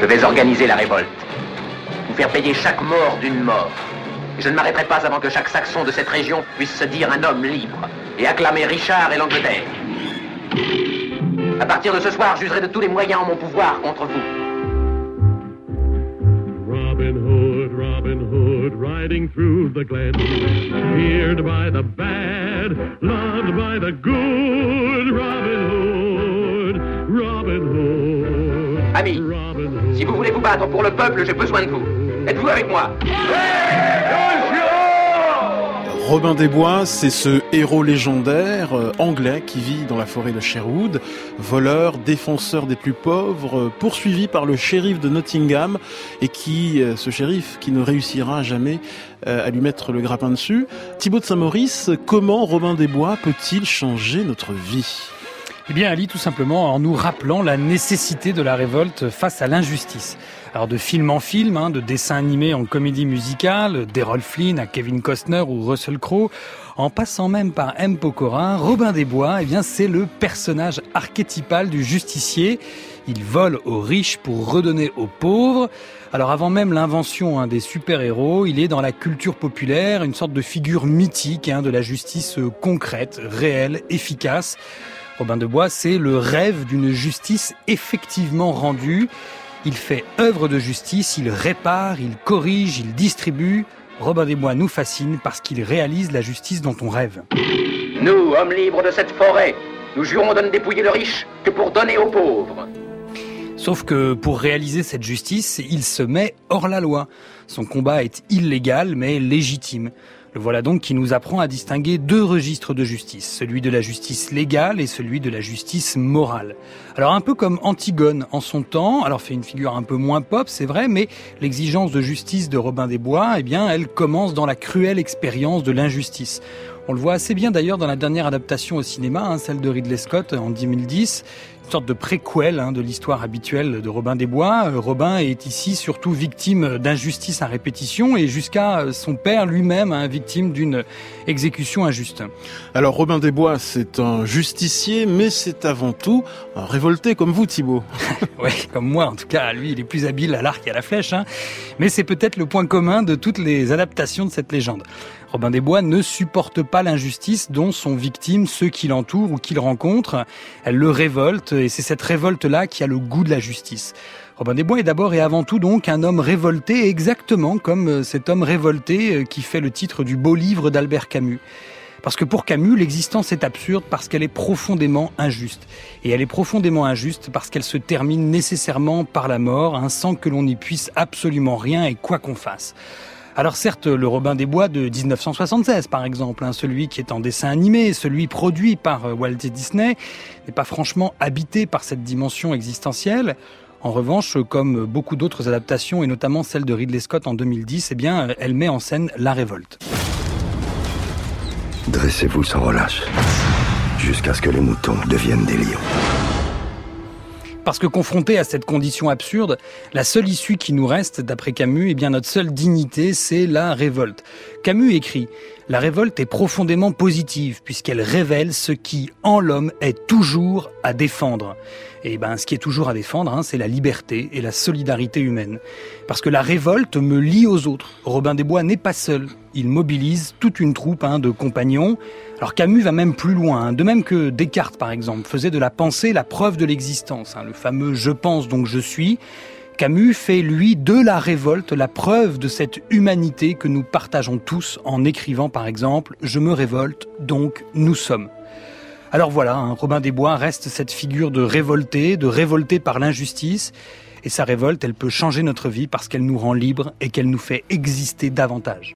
Je vais organiser la révolte. Vous faire payer chaque mort d'une mort. Je ne m'arrêterai pas avant que chaque saxon de cette région puisse se dire un homme libre et acclamer Richard et l'Angleterre. À partir de ce soir, j'userai de tous les moyens en mon pouvoir contre vous. Robin Hood, Robin Hood, riding through the glen, loved by the good. Robin Hood, Amis, si vous voulez vous battre pour le peuple, j'ai besoin de vous. Êtes-vous avec moi? Robin des Bois, c'est ce héros légendaire euh, anglais qui vit dans la forêt de Sherwood, voleur, défenseur des plus pauvres, euh, poursuivi par le shérif de Nottingham et qui, euh, ce shérif, qui ne réussira jamais à lui mettre le grappin dessus. Thibaut de Saint-Maurice, comment Robin des Bois peut-il changer notre vie? Eh bien, Ali, tout simplement en nous rappelant la nécessité de la révolte face à l'injustice. Alors de film en film, hein, de dessin animé en comédie musicale, d'Errol Flynn à Kevin Costner ou Russell Crowe, en passant même par M. Pokora, Robin des Bois, eh bien c'est le personnage archétypal du justicier. Il vole aux riches pour redonner aux pauvres. Alors avant même l'invention hein, des super-héros, il est dans la culture populaire une sorte de figure mythique hein, de la justice concrète, réelle, efficace. Robin de Bois, c'est le rêve d'une justice effectivement rendue. Il fait œuvre de justice, il répare, il corrige, il distribue. Robin des Bois nous fascine parce qu'il réalise la justice dont on rêve. Nous, hommes libres de cette forêt, nous jurons de ne dépouiller le riche que pour donner aux pauvres. Sauf que pour réaliser cette justice, il se met hors la loi. Son combat est illégal mais légitime. Le voilà donc qui nous apprend à distinguer deux registres de justice, celui de la justice légale et celui de la justice morale. Alors un peu comme Antigone en son temps, alors fait une figure un peu moins pop, c'est vrai, mais l'exigence de justice de Robin des Bois, eh bien, elle commence dans la cruelle expérience de l'injustice. On le voit assez bien d'ailleurs dans la dernière adaptation au cinéma, hein, celle de Ridley Scott en 2010 sorte de préquel hein, de l'histoire habituelle de Robin des Bois. Euh, Robin est ici surtout victime d'injustice à répétition et jusqu'à euh, son père lui-même hein, victime d'une exécution injuste. Alors Robin des Bois, c'est un justicier, mais c'est avant tout un révolté comme vous, Thibault. oui, comme moi en tout cas. Lui, il est plus habile à l'arc et à la flèche. Hein. Mais c'est peut-être le point commun de toutes les adaptations de cette légende. Robin des Bois ne supporte pas l'injustice dont sont victimes ceux qui l'entourent ou qu'il rencontre. Elle le révolte et c'est cette révolte-là qui a le goût de la justice. Robin des Bois est d'abord et avant tout donc un homme révolté, exactement comme euh, cet homme révolté euh, qui fait le titre du beau livre d'Albert Camus. Parce que pour Camus, l'existence est absurde parce qu'elle est profondément injuste. Et elle est profondément injuste parce qu'elle se termine nécessairement par la mort, hein, sans que l'on n'y puisse absolument rien et quoi qu'on fasse. Alors certes, le Robin des Bois de 1976, par exemple, hein, celui qui est en dessin animé, celui produit par euh, Walt Disney, n'est pas franchement habité par cette dimension existentielle. En revanche, comme beaucoup d'autres adaptations, et notamment celle de Ridley Scott en 2010, eh bien, elle met en scène la révolte. Dressez-vous sans relâche, jusqu'à ce que les moutons deviennent des lions. Parce que confronté à cette condition absurde, la seule issue qui nous reste, d'après Camus, eh bien notre seule dignité, c'est la révolte. Camus écrit La révolte est profondément positive puisqu'elle révèle ce qui, en l'homme, est toujours à défendre. Et ben, ce qui est toujours à défendre, hein, c'est la liberté et la solidarité humaine. Parce que la révolte me lie aux autres. Robin des Bois n'est pas seul. Il mobilise toute une troupe hein, de compagnons. Alors Camus va même plus loin, hein. de même que Descartes par exemple faisait de la pensée la preuve de l'existence, le fameux je pense donc je suis. Camus fait lui de la révolte la preuve de cette humanité que nous partageons tous en écrivant par exemple je me révolte donc nous sommes. Alors voilà, hein, Robin des Bois reste cette figure de révolté, de révolté par l'injustice. Et sa révolte, elle peut changer notre vie parce qu'elle nous rend libres et qu'elle nous fait exister davantage.